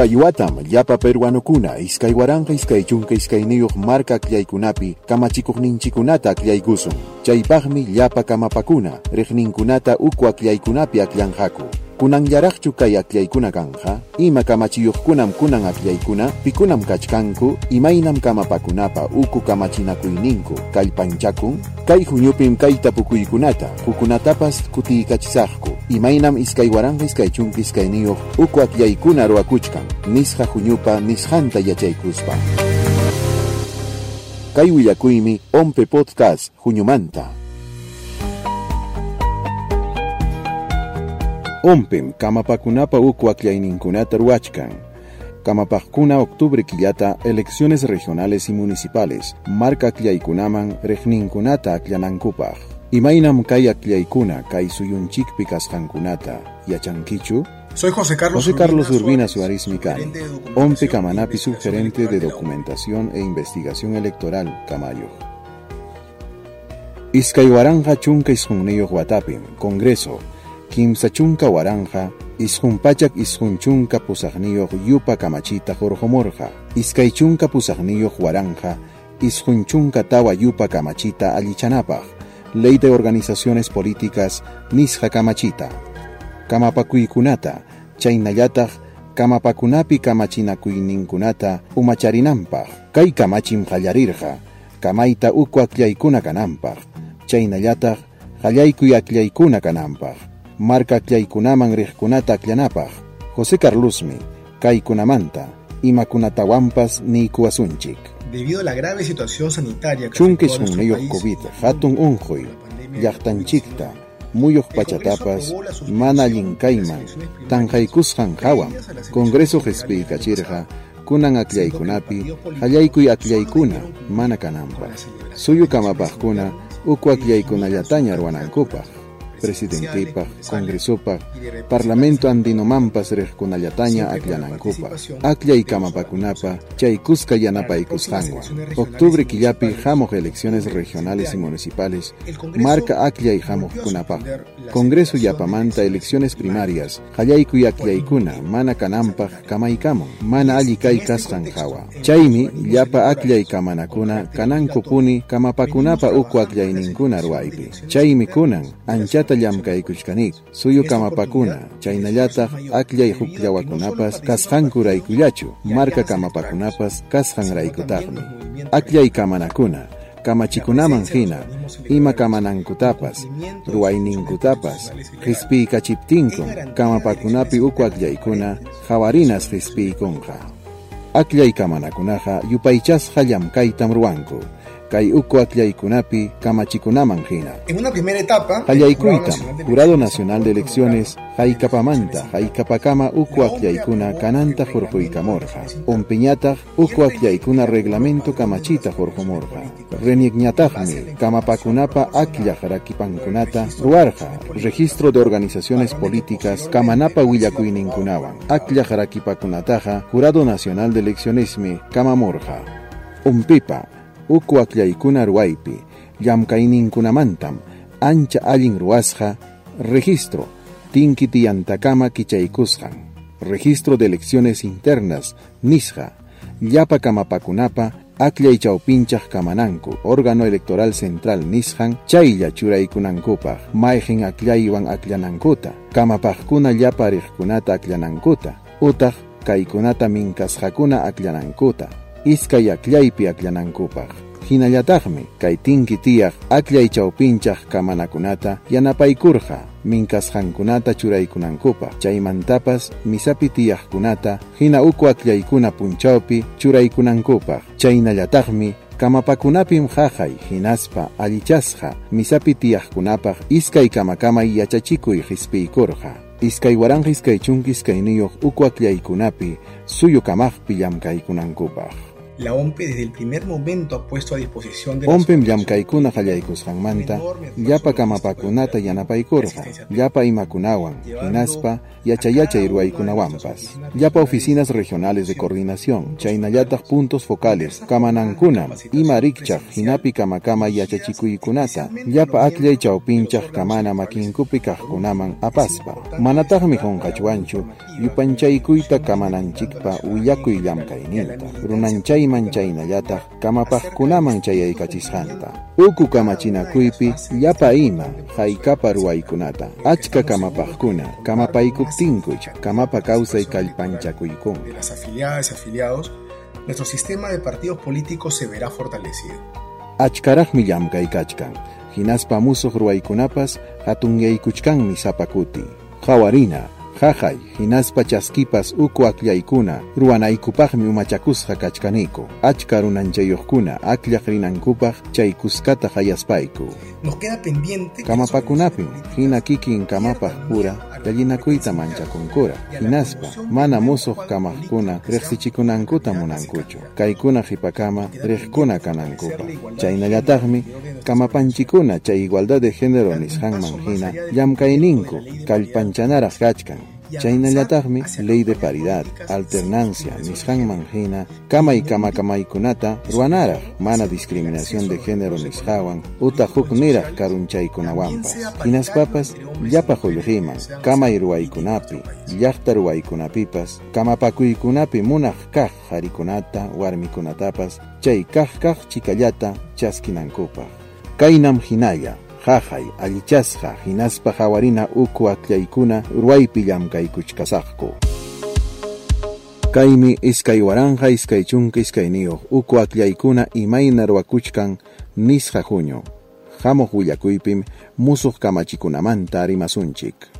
Kaywatam llapa peruanokuna iskay waranqa iskay chunka iskayniyuq marka aklllaykunapi kamachikuqninchikunata akllaykusun. Chaypaqmi llapa kamapakuna riqninkunata uku akllaykunapi akllanqaku. Kunan yaraqchu kay akllaykuna kanja, ima kamachiyuqkunam kunan aklaykuna, pikunam kachkanku, imaynam kamapakunapa uku kamachinakuyninku, kay panchakun, kay huñupim kay tapukuykunata, hukunatapas kutiykachisaqku, imaynam iskay waranga iskay chunki iskayniyuq uku aklaykuna ruakuchkan, nisqa huñupa nishanta yachaykuspa. Kay willakuymi Ompe Podcast huñumanta. Ompem kamapakunapa uku aklayninkunata ruachkan. Kamapakuna octubre killata elecciones regionales y municipales. Marca aklaykunaman regninkunata aklanankupaj. Imaynam kay akllaykuna kay suyunchikpi kasqankunata yachankichu? Soy José Carlos, José Carlos Urbina Urbina Suárez, Ompe Camanapi, subgerente de documentación e investigación electoral, Camayo. Iskaywaranja chunka isqunniyo Huatapim, Congreso, Kimsa chunka waranja, isqunpachak isqunchunka pusaqniyo yupa kamachita jorjomorja, iskay chunka pusaqniyo waranja, isqunchunka tawa yupa kamachita allichanapaj, Ley de Organizaciones Políticas Nisja Kamachita. Kamapakuykunata, chaynallataq kamapakunapi kamachinakuyninkunata umacharinampaq, kay kamachim qallarirqa, kamayta uku aklaykuna kananpaq, chaynallataq qallaykuy aklaykuna kananpaq, marka aklaykunaman riqkunata akllanapaq, José Carlosmi, kaykunamanta, imakunatawanpas niykuwasunchik. Debido a la grave situación sanitaria que unayuq país, COVID, hatun a la unquy, pandemia llaqtanchikta, del muyuq El Congreso pachatapas, mana previas a las Congreso kachirqa, pasado, kunan aklaykuna, debieron cumplir mana celebración Suyu uku y aklaykunallataña definidas presidenciales, congresopaq, y de parlamento de los kamapakunapa, ciudadanos. chaykusqa Para las yanapaykusqanwan. próximas elecciones Octubre y municipales, hamuq elecciones regionales y municipales, Congreso marca aklay volvió a hamuqkunapaq. suspender la Congreso yapamanta elecciones primarias, qallaykuy aklaykuna, mana kanampaq kamaykamun, mana alli kay kasqan hawa. Chaymi llapa aklay kamanakuna kanankupuni kamapakunapa uku aklayninkuna ruwaypi. Chaymi kunan anchata llamkaykuchkanik, suyu kamapakuna, chaynallataq aklay hukllawakunapas kasqanku raykullachu, marka kamapakunapas kasqan raykutaqmi. Aklay kamanakuna, kamachikunaman hina, ima kamanankutapas, ruwayninkutapas, qispiykachipptinkun, kamapakunapi uku aklaykuna, hawarinas qispiykunqa. Aklay kamanakunaqa yupaychasqa llamkaytam ruwanku, kay hina. En una primera etapa, el Hallaykuytam, Jurado Nacional de Elecciones, Haykapamanta, Haykapakama uku aklaykuna kananta jorjuykamorja, Ompiñataq uku aklaykuna reglamento kamachita jorjomorja, Reniegñataqmi, Kamapakunapa akllaq rakipankunata, Ruarja, Registro de Organizaciones Políticas, Kamanapa willakuyninkunawan, akllaq rakipakunataqa, Jurado Nacional de Eleccionesmi, Kamamorja. Umpipa, uku aklaykuna ruwaypi, llamkayninkunamantam, ancha allin ruwasqa, registro, tinki tiyantakama kichaykusqan, registro de elecciones internas, nisqa, llapa kamapakunapa, aklay chawpinchaq kamananku, órgano electoral central nisqan, chaylla churaykunankupaq, mayqin aklaywan aklanankuta, kamapaqkuna llapa riqkunata aklanankuta, utaq kaykunata minkasqakuna aklanankuta, iskay aklaypi aklanankupaq. Hinallataqmi kay tinki tiyaq aklay chawpinchaq kamanakunata yanapaykurqa. Minkasqankunata churaykunankupaq. Chaymantapas misapi tiyaqkunata hina uku aklaykuna punchawpi churaykunankupaq. Chaynallataqmi kamapakunapim haqay hinaspa allichasqa misapi tiyaqkunapaq iskay kamakamay yachachikuy hispiykurqa. Iskay waranqa iskay chunki iskayniyuq uku aklaykunapi suyu kamaqpi llamkaykunankupaq La OMPE desde el primer momento ha puesto a disposición de Ompem llamkaykuna qallaykusqanmanta llapa kamapakunata yanapaykurqa llapa imakunawan hinaspa yachayachay ruwaykunawanpas llapa oficinas regionales de coordinación chaynallataq puntos focales kamanankuna ima rikchaq hinapi kamakama yachachikuykunata llapa akllay chawpinchaq kamana makinkupi kaqkunaman apaspa manataqmi qunqachwanchu yupanchaykuyta kamananchikpa willakuy llamkayninta runanchay kamapaqkunaman chayaykachisqanta uku kamachinakuypi llapa ima haykapa ruwaykunata. Achka kamapaqkuna kamapaykuptinkuch kamapa kawsay kallpanchakuykun de las afiliadas y afiliados, nuestro sistema de partidos políticos se verá fortalecido. achkaraqmi llamkaykachkan hinaspa musuq ruwaykunapas hatunyaykuchkanmi sapakuti hawarina Jajay, hinaspa chaskipas uku aklyaykuna, ruwanaykupaqmi umachakusqa kachkaniko. Achka runanchayuqkuna akllaq rinankupaq chaykuskata hayaspayku. Nos queda pendiente Kamapakunapim, hina kikin kamapaq pura, gallinakuyta manchakunkura. Hinaspa, mana musuq kamaqkuna riqsichikunankuta munankuchu. Kaykuna qhipakama riqkuna kanankupa. Chaynallataqmi, kamapanchikuna chay igualdad de género nisqanman hina, llamkayninku, kallpanchanaraq kachkan. Chaynallataqmi ley de paridad, alternancia, nisqanman hina, kama y kama kamaykunata ruanaraq, mana discriminación de género nisqawan, uta huk niraq karunchaykunawanpas. Hinaspapas, llapa qullqiman, kama y ruwaykunapi, llaqta ruwaykunapipas, kamapakuykunapi munaq kaq qharikunata, warmikunatapas, chay kaq kaq chikallata chaskinankupaq. Kaynam hinalla, jajay allichasqa hinaspa hawarina uku aklaykuna ruwaypi llamkaykuchkasaqku kaymi iskay waranja iskay chunka iskayniyuq uku aklaykuna imayna ruwakuchkan nisqa junio. Willakuypim musuq kamachikunamanta rimasunchik